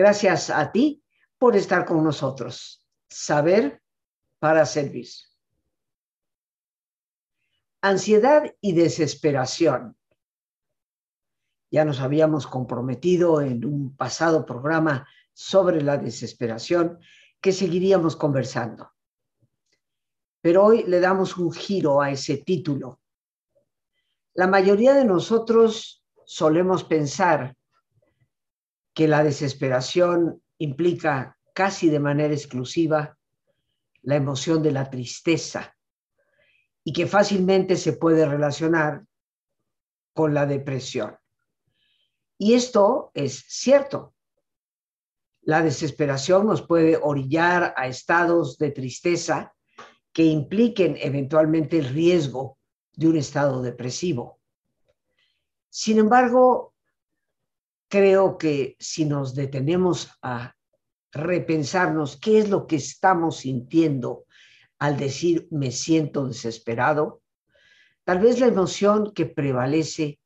Gracias a ti por estar con nosotros. Saber para servir. Ansiedad y desesperación. Ya nos habíamos comprometido en un pasado programa sobre la desesperación que seguiríamos conversando. Pero hoy le damos un giro a ese título. La mayoría de nosotros solemos pensar que la desesperación implica casi de manera exclusiva la emoción de la tristeza y que fácilmente se puede relacionar con la depresión. Y esto es cierto. La desesperación nos puede orillar a estados de tristeza que impliquen eventualmente el riesgo de un estado depresivo. Sin embargo, creo que si nos detenemos a repensarnos qué es lo que estamos sintiendo al decir me siento desesperado, tal vez la emoción que prevalece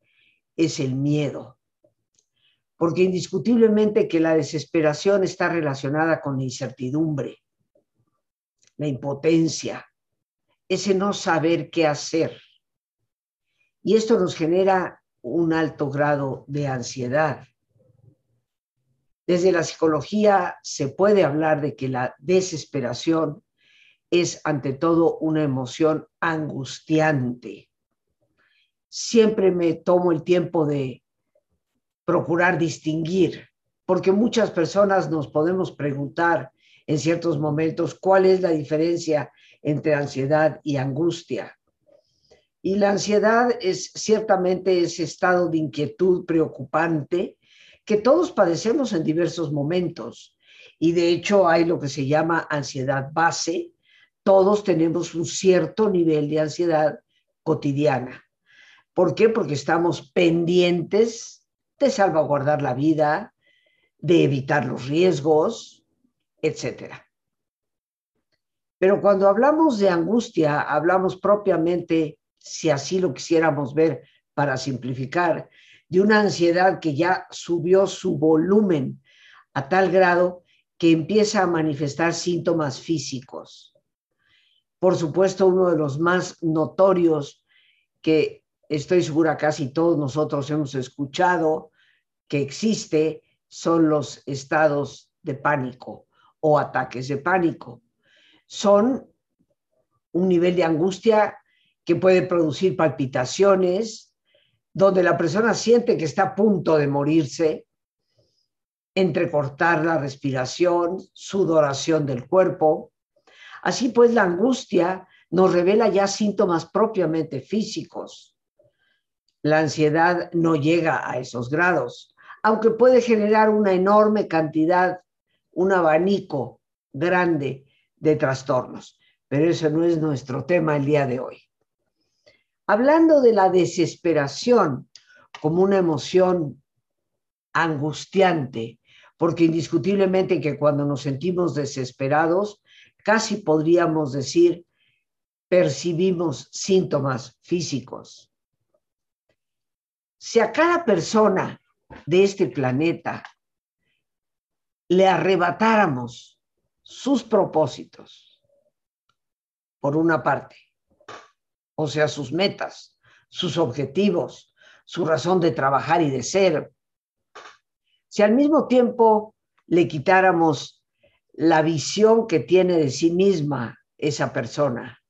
es el miedo, porque indiscutiblemente que la desesperación está relacionada con la incertidumbre, la impotencia, ese no saber qué hacer. Y esto nos genera un alto grado de ansiedad. Desde la psicología se puede hablar de que la desesperación es ante todo una emoción angustiante. Siempre me tomo el tiempo de procurar distinguir, porque muchas personas nos podemos preguntar en ciertos momentos cuál es la diferencia entre ansiedad y angustia. Y la ansiedad es ciertamente ese estado de inquietud preocupante que todos padecemos en diversos momentos. Y de hecho hay lo que se llama ansiedad base. Todos tenemos un cierto nivel de ansiedad cotidiana. ¿Por qué? Porque estamos pendientes de salvaguardar la vida, de evitar los riesgos, etc. Pero cuando hablamos de angustia, hablamos propiamente, si así lo quisiéramos ver para simplificar, de una ansiedad que ya subió su volumen a tal grado que empieza a manifestar síntomas físicos. Por supuesto, uno de los más notorios que estoy segura casi todos nosotros hemos escuchado que existe son los estados de pánico o ataques de pánico. Son un nivel de angustia que puede producir palpitaciones, donde la persona siente que está a punto de morirse, entrecortar la respiración, sudoración del cuerpo. Así pues, la angustia nos revela ya síntomas propiamente físicos. La ansiedad no llega a esos grados, aunque puede generar una enorme cantidad, un abanico grande de trastornos. Pero eso no es nuestro tema el día de hoy. Hablando de la desesperación como una emoción angustiante, porque indiscutiblemente que cuando nos sentimos desesperados, casi podríamos decir, percibimos síntomas físicos. Si a cada persona de este planeta le arrebatáramos sus propósitos, por una parte, o sea, sus metas, sus objetivos, su razón de trabajar y de ser. Si al mismo tiempo le quitáramos la visión que tiene de sí misma esa persona,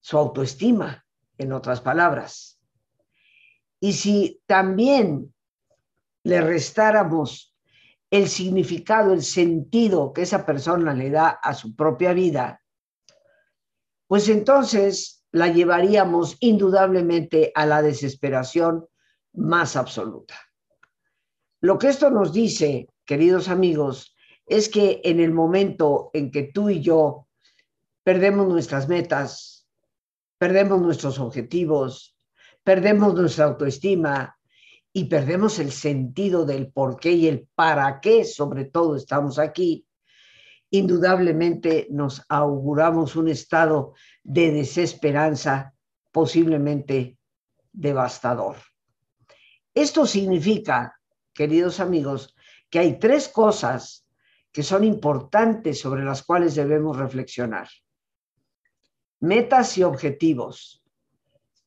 su autoestima, en otras palabras, y si también le restáramos el significado, el sentido que esa persona le da a su propia vida, pues entonces la llevaríamos indudablemente a la desesperación más absoluta. Lo que esto nos dice, queridos amigos, es que en el momento en que tú y yo perdemos nuestras metas, perdemos nuestros objetivos, perdemos nuestra autoestima y perdemos el sentido del por qué y el para qué sobre todo estamos aquí, indudablemente nos auguramos un estado de desesperanza posiblemente devastador. Esto significa, queridos amigos, que hay tres cosas que son importantes sobre las cuales debemos reflexionar. Metas y objetivos.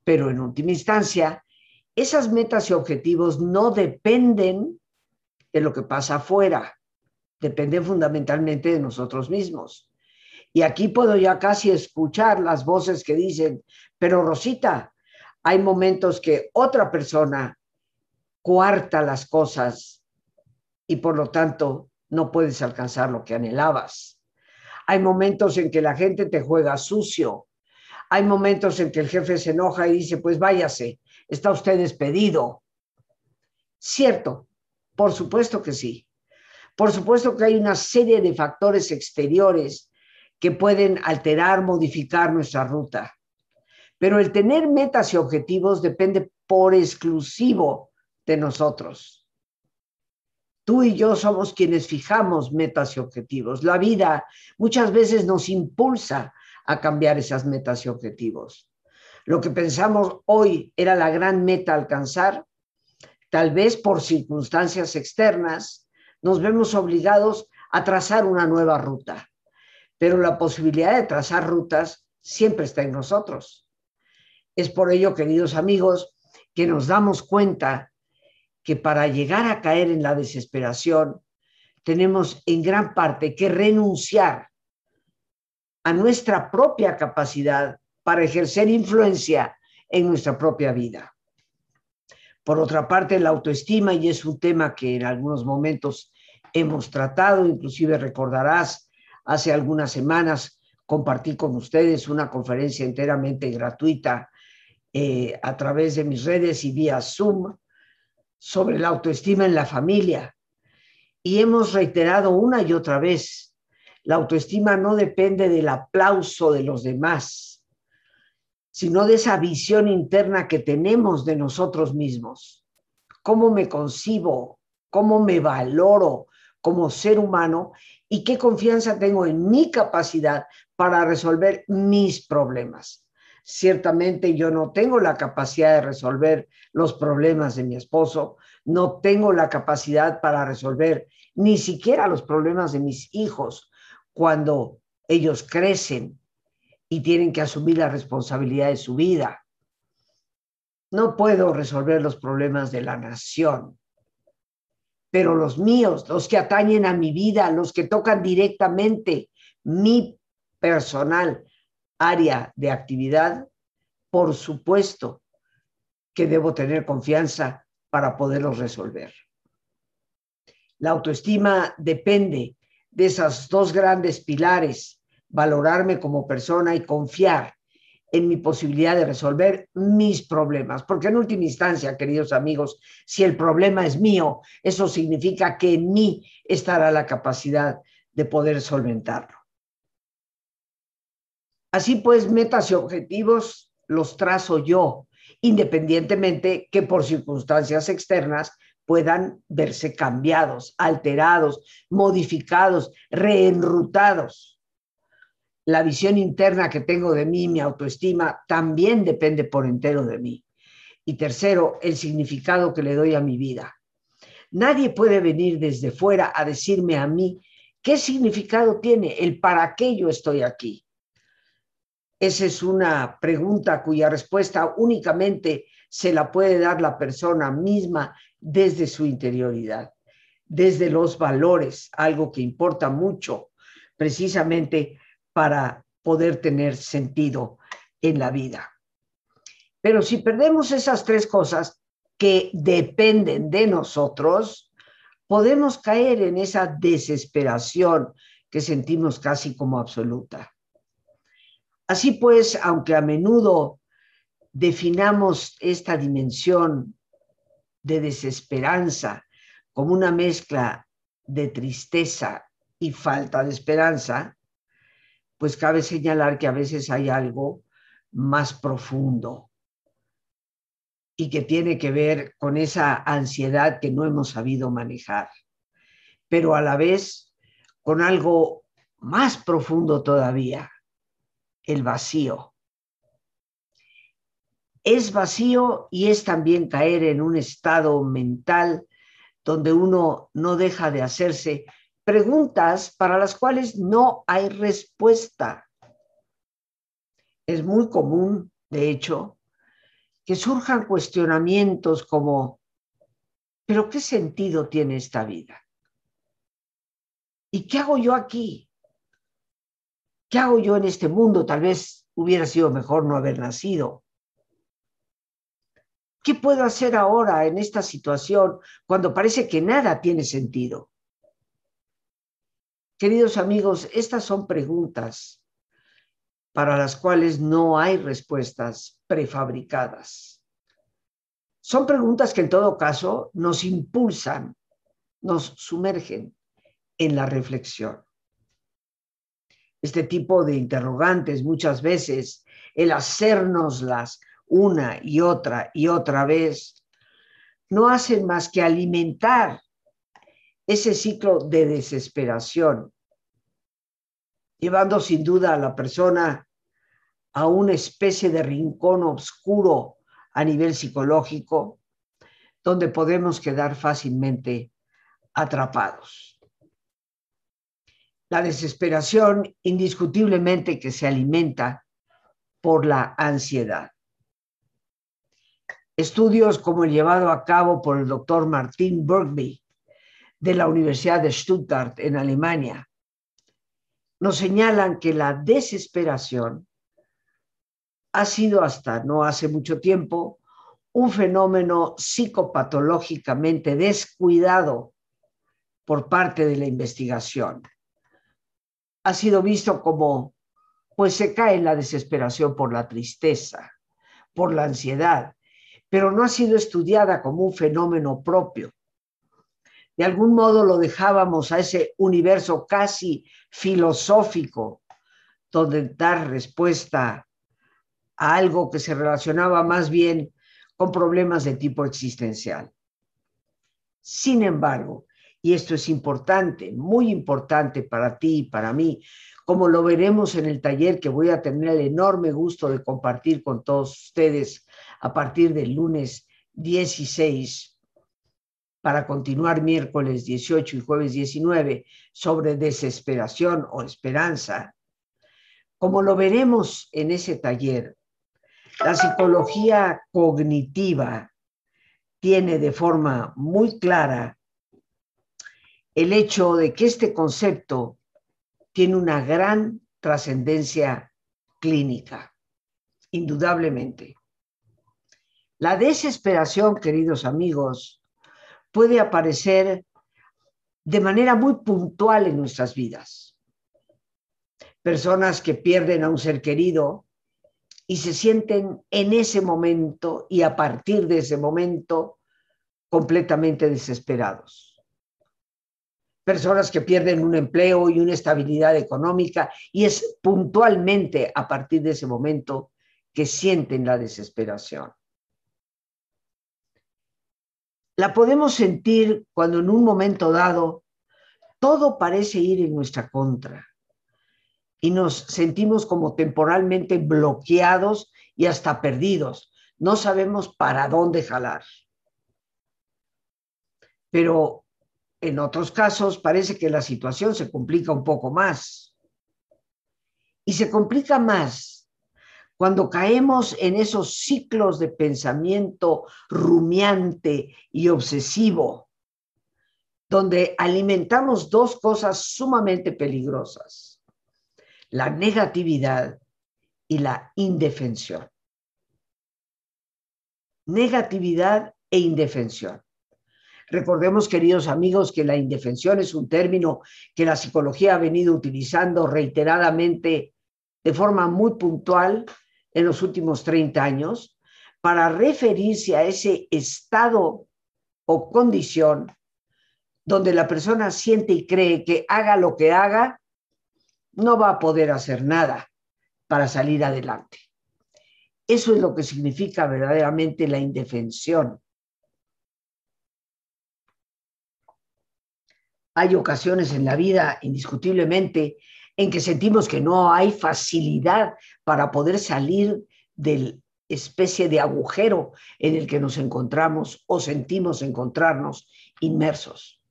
Pero en última instancia, esas metas y objetivos no dependen de lo que pasa afuera, dependen fundamentalmente de nosotros mismos. Y aquí puedo ya casi escuchar las voces que dicen, pero Rosita, hay momentos que otra persona cuarta las cosas y por lo tanto no puedes alcanzar lo que anhelabas. Hay momentos en que la gente te juega sucio. Hay momentos en que el jefe se enoja y dice, pues váyase, está usted despedido. Cierto, por supuesto que sí. Por supuesto que hay una serie de factores exteriores que pueden alterar, modificar nuestra ruta. Pero el tener metas y objetivos depende por exclusivo de nosotros. Tú y yo somos quienes fijamos metas y objetivos. La vida muchas veces nos impulsa a cambiar esas metas y objetivos. Lo que pensamos hoy era la gran meta alcanzar, tal vez por circunstancias externas, nos vemos obligados a trazar una nueva ruta pero la posibilidad de trazar rutas siempre está en nosotros. Es por ello, queridos amigos, que nos damos cuenta que para llegar a caer en la desesperación, tenemos en gran parte que renunciar a nuestra propia capacidad para ejercer influencia en nuestra propia vida. Por otra parte, la autoestima, y es un tema que en algunos momentos hemos tratado, inclusive recordarás Hace algunas semanas compartí con ustedes una conferencia enteramente gratuita eh, a través de mis redes y vía Zoom sobre la autoestima en la familia. Y hemos reiterado una y otra vez, la autoestima no depende del aplauso de los demás, sino de esa visión interna que tenemos de nosotros mismos. ¿Cómo me concibo? ¿Cómo me valoro como ser humano? y qué confianza tengo en mi capacidad para resolver mis problemas. Ciertamente yo no tengo la capacidad de resolver los problemas de mi esposo, no tengo la capacidad para resolver ni siquiera los problemas de mis hijos cuando ellos crecen y tienen que asumir la responsabilidad de su vida. No puedo resolver los problemas de la nación pero los míos, los que atañen a mi vida, los que tocan directamente mi personal área de actividad, por supuesto que debo tener confianza para poderlos resolver. La autoestima depende de esos dos grandes pilares, valorarme como persona y confiar en mi posibilidad de resolver mis problemas. Porque en última instancia, queridos amigos, si el problema es mío, eso significa que en mí estará la capacidad de poder solventarlo. Así pues, metas y objetivos los trazo yo, independientemente que por circunstancias externas puedan verse cambiados, alterados, modificados, reenrutados la visión interna que tengo de mí, mi autoestima, también depende por entero de mí. Y tercero, el significado que le doy a mi vida. Nadie puede venir desde fuera a decirme a mí qué significado tiene el para qué yo estoy aquí. Esa es una pregunta cuya respuesta únicamente se la puede dar la persona misma desde su interioridad, desde los valores, algo que importa mucho precisamente para poder tener sentido en la vida. Pero si perdemos esas tres cosas que dependen de nosotros, podemos caer en esa desesperación que sentimos casi como absoluta. Así pues, aunque a menudo definamos esta dimensión de desesperanza como una mezcla de tristeza y falta de esperanza, pues cabe señalar que a veces hay algo más profundo y que tiene que ver con esa ansiedad que no hemos sabido manejar, pero a la vez con algo más profundo todavía, el vacío. Es vacío y es también caer en un estado mental donde uno no deja de hacerse preguntas para las cuales no hay respuesta. Es muy común, de hecho, que surjan cuestionamientos como, ¿pero qué sentido tiene esta vida? ¿Y qué hago yo aquí? ¿Qué hago yo en este mundo? Tal vez hubiera sido mejor no haber nacido. ¿Qué puedo hacer ahora en esta situación cuando parece que nada tiene sentido? Queridos amigos, estas son preguntas para las cuales no hay respuestas prefabricadas. Son preguntas que en todo caso nos impulsan, nos sumergen en la reflexión este tipo de interrogantes muchas veces, el hacérnoslas una y otra y otra vez, no hacen más que alimentar ese ciclo de desesperación, llevando sin duda a la persona a una especie de rincón oscuro a nivel psicológico, donde podemos quedar fácilmente atrapados. La desesperación indiscutiblemente que se alimenta por la ansiedad. Estudios como el llevado a cabo por el doctor Martin Bergby de la Universidad de Stuttgart en Alemania nos señalan que la desesperación ha sido hasta no hace mucho tiempo un fenómeno psicopatológicamente descuidado por parte de la investigación ha sido visto como, pues se cae en la desesperación por la tristeza, por la ansiedad, pero no ha sido estudiada como un fenómeno propio. De algún modo lo dejábamos a ese universo casi filosófico, donde dar respuesta a algo que se relacionaba más bien con problemas de tipo existencial. Sin embargo, y esto es importante, muy importante para ti y para mí, como lo veremos en el taller que voy a tener el enorme gusto de compartir con todos ustedes a partir del lunes 16 para continuar miércoles 18 y jueves 19 sobre desesperación o esperanza. Como lo veremos en ese taller, la psicología cognitiva tiene de forma muy clara el hecho de que este concepto tiene una gran trascendencia clínica, indudablemente. La desesperación, queridos amigos, puede aparecer de manera muy puntual en nuestras vidas. Personas que pierden a un ser querido y se sienten en ese momento y a partir de ese momento completamente desesperados personas que pierden un empleo y una estabilidad económica y es puntualmente a partir de ese momento que sienten la desesperación. La podemos sentir cuando en un momento dado todo parece ir en nuestra contra y nos sentimos como temporalmente bloqueados y hasta perdidos. No sabemos para dónde jalar. Pero en otros casos parece que la situación se complica un poco más. Y se complica más cuando caemos en esos ciclos de pensamiento rumiante y obsesivo, donde alimentamos dos cosas sumamente peligrosas, la negatividad y la indefensión. Negatividad e indefensión. Recordemos, queridos amigos, que la indefensión es un término que la psicología ha venido utilizando reiteradamente de forma muy puntual en los últimos 30 años para referirse a ese estado o condición donde la persona siente y cree que haga lo que haga, no va a poder hacer nada para salir adelante. Eso es lo que significa verdaderamente la indefensión. Hay ocasiones en la vida, indiscutiblemente, en que sentimos que no hay facilidad para poder salir del especie de agujero en el que nos encontramos o sentimos encontrarnos inmersos.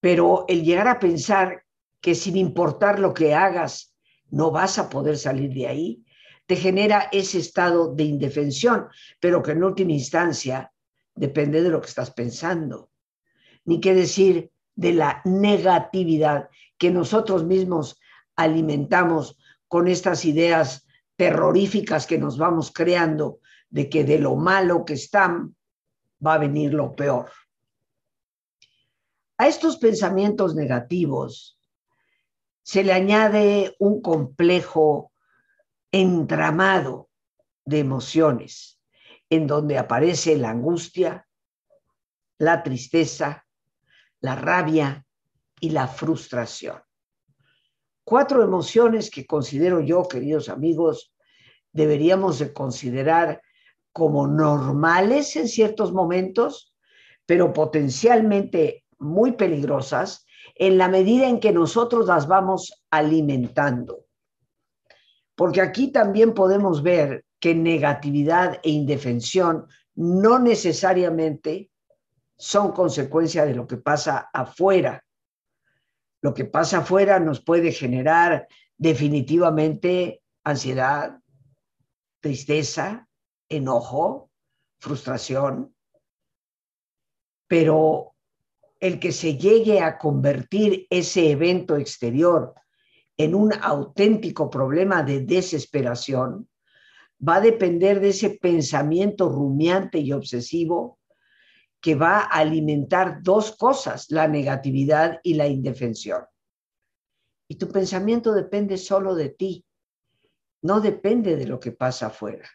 Pero el llegar a pensar que sin importar lo que hagas, no vas a poder salir de ahí, te genera ese estado de indefensión, pero que en última instancia depende de lo que estás pensando. Ni qué decir de la negatividad que nosotros mismos alimentamos con estas ideas terroríficas que nos vamos creando de que de lo malo que están va a venir lo peor. A estos pensamientos negativos se le añade un complejo entramado de emociones en donde aparece la angustia, la tristeza, la rabia y la frustración cuatro emociones que considero yo, queridos amigos, deberíamos de considerar como normales en ciertos momentos, pero potencialmente muy peligrosas en la medida en que nosotros las vamos alimentando. Porque aquí también podemos ver que negatividad e indefensión no necesariamente son consecuencia de lo que pasa afuera, lo que pasa afuera nos puede generar definitivamente ansiedad, tristeza, enojo, frustración, pero el que se llegue a convertir ese evento exterior en un auténtico problema de desesperación va a depender de ese pensamiento rumiante y obsesivo que va a alimentar dos cosas, la negatividad y la indefensión. Y tu pensamiento depende solo de ti, no depende de lo que pasa afuera.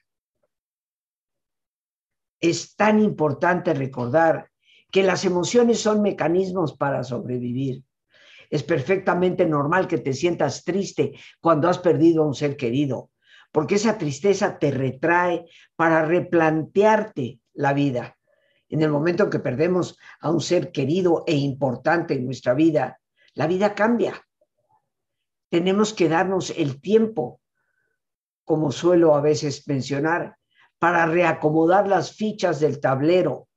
Es tan importante recordar que las emociones son mecanismos para sobrevivir. Es perfectamente normal que te sientas triste cuando has perdido a un ser querido, porque esa tristeza te retrae para replantearte la vida en el momento en que perdemos a un ser querido e importante en nuestra vida, la vida cambia. Tenemos que darnos el tiempo, como suelo a veces mencionar, para reacomodar las fichas del tablero,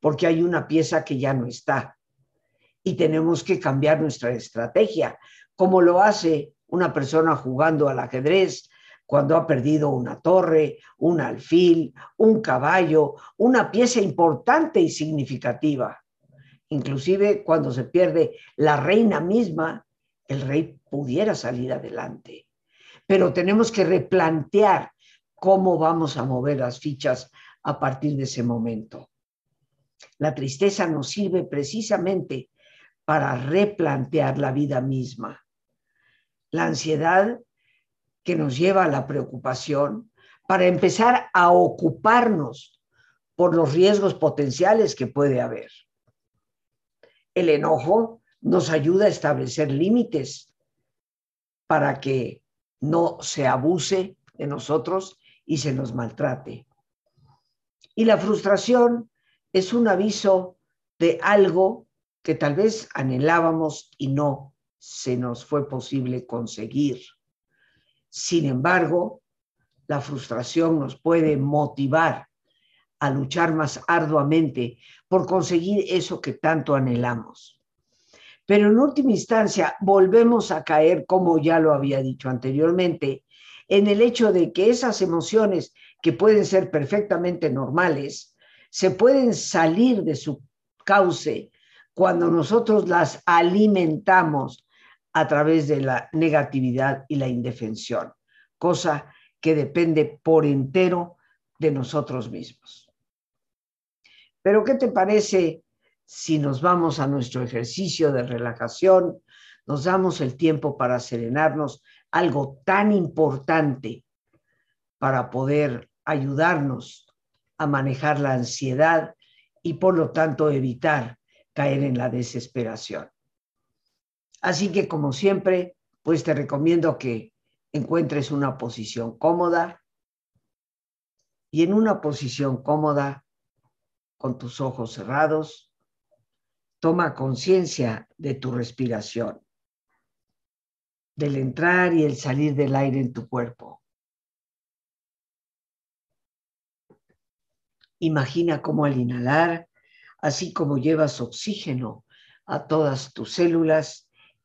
porque hay una pieza que ya no está. Y tenemos que cambiar nuestra estrategia, como lo hace una persona jugando al ajedrez cuando ha perdido una torre, un alfil, un caballo, una pieza importante y significativa. Inclusive cuando se pierde la reina misma, el rey pudiera salir adelante. Pero tenemos que replantear cómo vamos a mover las fichas a partir de ese momento. La tristeza nos sirve precisamente para replantear la vida misma. La ansiedad que nos lleva a la preocupación para empezar a ocuparnos por los riesgos potenciales que puede haber. El enojo nos ayuda a establecer límites para que no se abuse de nosotros y se nos maltrate. Y la frustración es un aviso de algo que tal vez anhelábamos y no se nos fue posible conseguir. Sin embargo, la frustración nos puede motivar a luchar más arduamente por conseguir eso que tanto anhelamos. Pero en última instancia, volvemos a caer, como ya lo había dicho anteriormente, en el hecho de que esas emociones que pueden ser perfectamente normales, se pueden salir de su cauce cuando nosotros las alimentamos a través de la negatividad y la indefensión, cosa que depende por entero de nosotros mismos. Pero ¿qué te parece si nos vamos a nuestro ejercicio de relajación, nos damos el tiempo para serenarnos, algo tan importante para poder ayudarnos a manejar la ansiedad y por lo tanto evitar caer en la desesperación? Así que como siempre, pues te recomiendo que encuentres una posición cómoda y en una posición cómoda, con tus ojos cerrados, toma conciencia de tu respiración, del entrar y el salir del aire en tu cuerpo. Imagina cómo al inhalar, así como llevas oxígeno a todas tus células,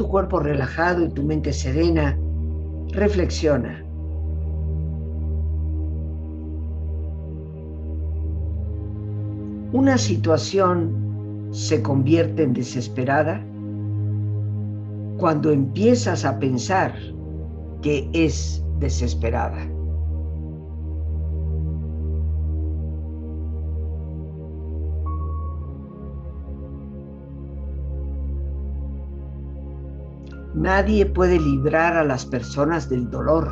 Tu cuerpo relajado y tu mente serena, reflexiona. Una situación se convierte en desesperada cuando empiezas a pensar que es desesperada. Nadie puede librar a las personas del dolor,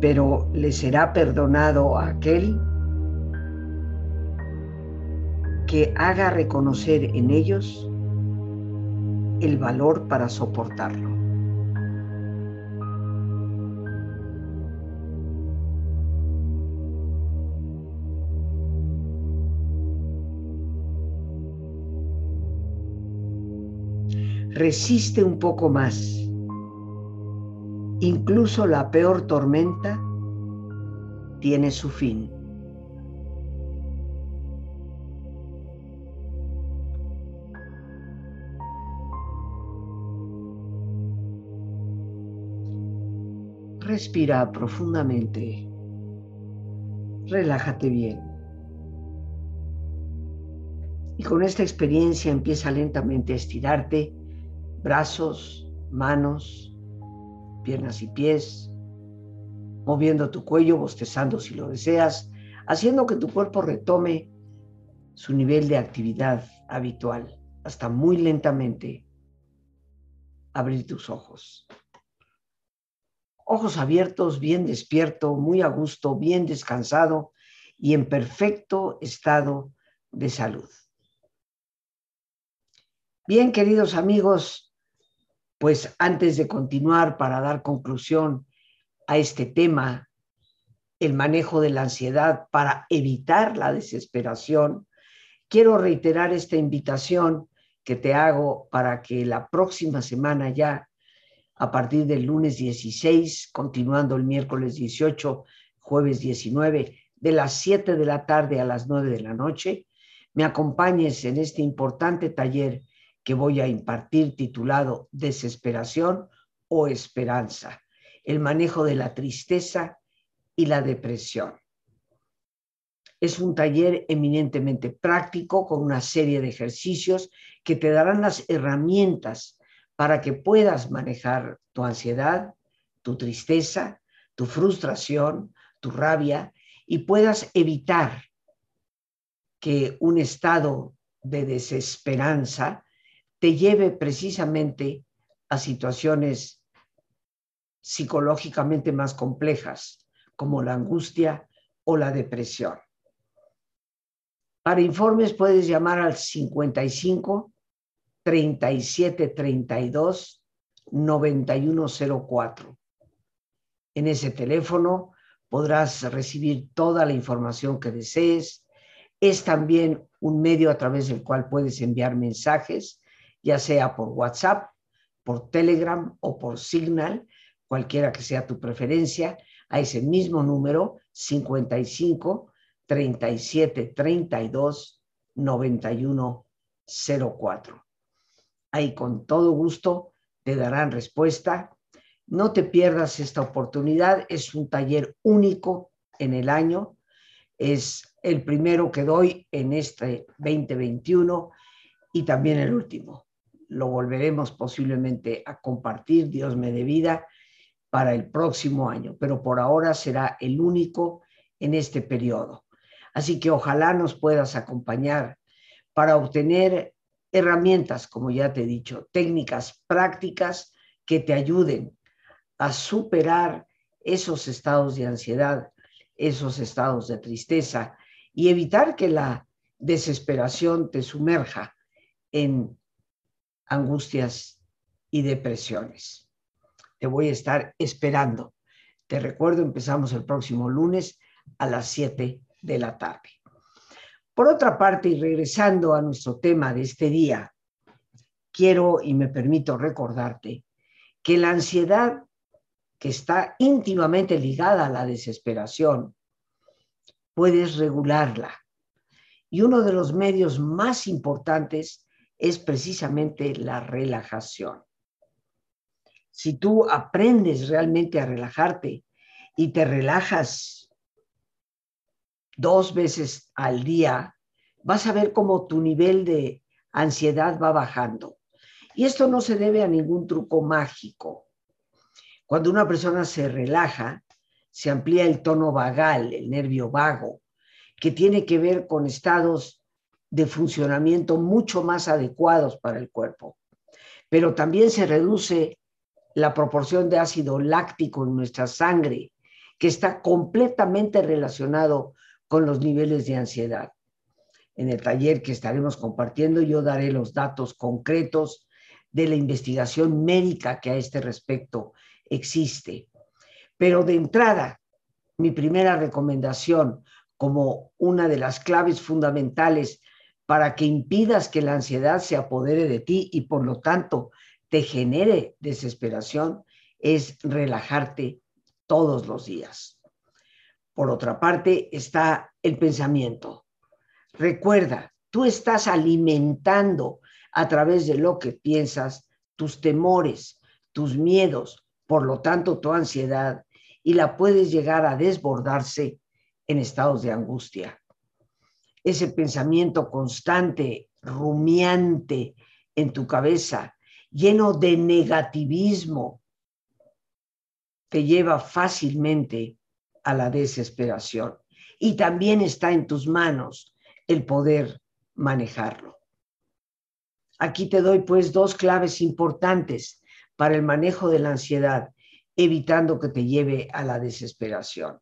pero le será perdonado a aquel que haga reconocer en ellos el valor para soportarlo. Resiste un poco más. Incluso la peor tormenta tiene su fin. Respira profundamente. Relájate bien. Y con esta experiencia empieza lentamente a estirarte brazos, manos, piernas y pies, moviendo tu cuello, bostezando si lo deseas, haciendo que tu cuerpo retome su nivel de actividad habitual, hasta muy lentamente abrir tus ojos. Ojos abiertos, bien despierto, muy a gusto, bien descansado y en perfecto estado de salud. Bien, queridos amigos, pues antes de continuar para dar conclusión a este tema, el manejo de la ansiedad para evitar la desesperación, quiero reiterar esta invitación que te hago para que la próxima semana ya, a partir del lunes 16, continuando el miércoles 18, jueves 19, de las 7 de la tarde a las 9 de la noche, me acompañes en este importante taller que voy a impartir titulado Desesperación o Esperanza, el manejo de la tristeza y la depresión. Es un taller eminentemente práctico con una serie de ejercicios que te darán las herramientas para que puedas manejar tu ansiedad, tu tristeza, tu frustración, tu rabia y puedas evitar que un estado de desesperanza te lleve precisamente a situaciones psicológicamente más complejas, como la angustia o la depresión. Para informes puedes llamar al 55 37 32 9104. En ese teléfono podrás recibir toda la información que desees. Es también un medio a través del cual puedes enviar mensajes ya sea por WhatsApp, por Telegram o por Signal, cualquiera que sea tu preferencia, a ese mismo número 55 37 32 91 04. Ahí con todo gusto te darán respuesta. No te pierdas esta oportunidad, es un taller único en el año, es el primero que doy en este 2021 y también el último lo volveremos posiblemente a compartir, Dios me dé vida, para el próximo año, pero por ahora será el único en este periodo. Así que ojalá nos puedas acompañar para obtener herramientas, como ya te he dicho, técnicas prácticas que te ayuden a superar esos estados de ansiedad, esos estados de tristeza y evitar que la desesperación te sumerja en angustias y depresiones. Te voy a estar esperando. Te recuerdo, empezamos el próximo lunes a las 7 de la tarde. Por otra parte, y regresando a nuestro tema de este día, quiero y me permito recordarte que la ansiedad, que está íntimamente ligada a la desesperación, puedes regularla. Y uno de los medios más importantes es precisamente la relajación. Si tú aprendes realmente a relajarte y te relajas dos veces al día, vas a ver cómo tu nivel de ansiedad va bajando. Y esto no se debe a ningún truco mágico. Cuando una persona se relaja, se amplía el tono vagal, el nervio vago, que tiene que ver con estados de funcionamiento mucho más adecuados para el cuerpo. Pero también se reduce la proporción de ácido láctico en nuestra sangre, que está completamente relacionado con los niveles de ansiedad. En el taller que estaremos compartiendo yo daré los datos concretos de la investigación médica que a este respecto existe. Pero de entrada, mi primera recomendación como una de las claves fundamentales para que impidas que la ansiedad se apodere de ti y por lo tanto te genere desesperación es relajarte todos los días. Por otra parte está el pensamiento. Recuerda, tú estás alimentando a través de lo que piensas tus temores, tus miedos, por lo tanto tu ansiedad, y la puedes llegar a desbordarse en estados de angustia. Ese pensamiento constante, rumiante en tu cabeza, lleno de negativismo, te lleva fácilmente a la desesperación. Y también está en tus manos el poder manejarlo. Aquí te doy pues dos claves importantes para el manejo de la ansiedad, evitando que te lleve a la desesperación.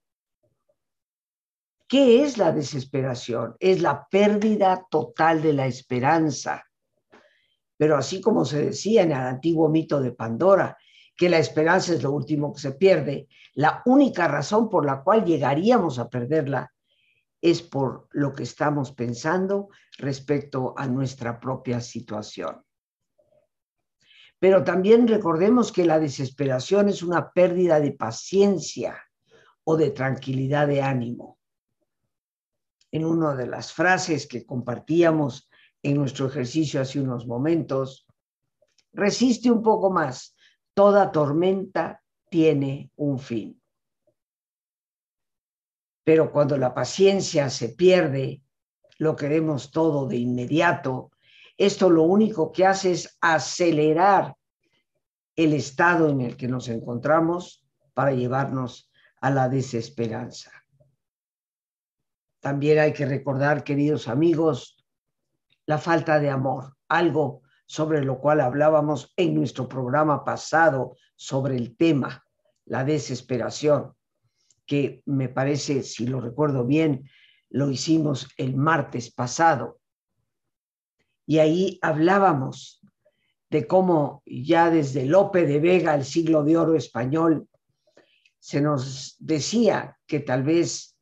¿Qué es la desesperación? Es la pérdida total de la esperanza. Pero así como se decía en el antiguo mito de Pandora, que la esperanza es lo último que se pierde, la única razón por la cual llegaríamos a perderla es por lo que estamos pensando respecto a nuestra propia situación. Pero también recordemos que la desesperación es una pérdida de paciencia o de tranquilidad de ánimo. En una de las frases que compartíamos en nuestro ejercicio hace unos momentos, resiste un poco más, toda tormenta tiene un fin. Pero cuando la paciencia se pierde, lo queremos todo de inmediato, esto lo único que hace es acelerar el estado en el que nos encontramos para llevarnos a la desesperanza. También hay que recordar, queridos amigos, la falta de amor, algo sobre lo cual hablábamos en nuestro programa pasado sobre el tema, la desesperación que me parece, si lo recuerdo bien, lo hicimos el martes pasado. Y ahí hablábamos de cómo ya desde Lope de Vega, el siglo de oro español, se nos decía que tal vez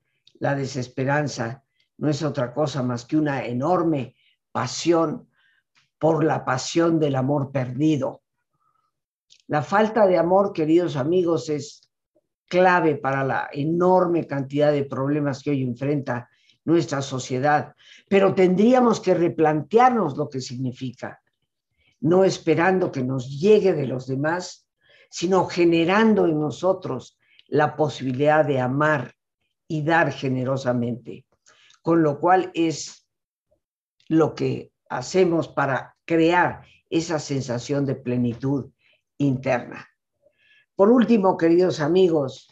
la desesperanza no es otra cosa más que una enorme pasión por la pasión del amor perdido. La falta de amor, queridos amigos, es clave para la enorme cantidad de problemas que hoy enfrenta nuestra sociedad, pero tendríamos que replantearnos lo que significa, no esperando que nos llegue de los demás, sino generando en nosotros la posibilidad de amar y dar generosamente, con lo cual es lo que hacemos para crear esa sensación de plenitud interna. Por último, queridos amigos,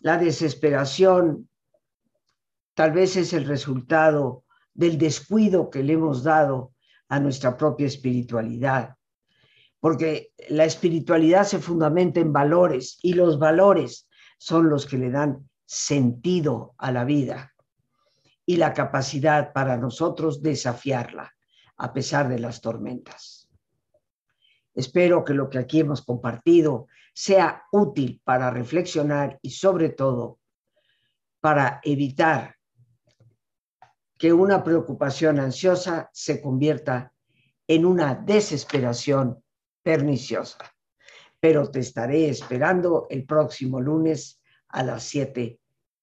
la desesperación tal vez es el resultado del descuido que le hemos dado a nuestra propia espiritualidad, porque la espiritualidad se fundamenta en valores y los valores son los que le dan sentido a la vida. y la capacidad para nosotros desafiarla a pesar de las tormentas. Espero que lo que aquí hemos compartido sea útil para reflexionar y sobre todo para evitar que una preocupación ansiosa se convierta en una desesperación perniciosa. Pero te estaré esperando el próximo lunes a las 7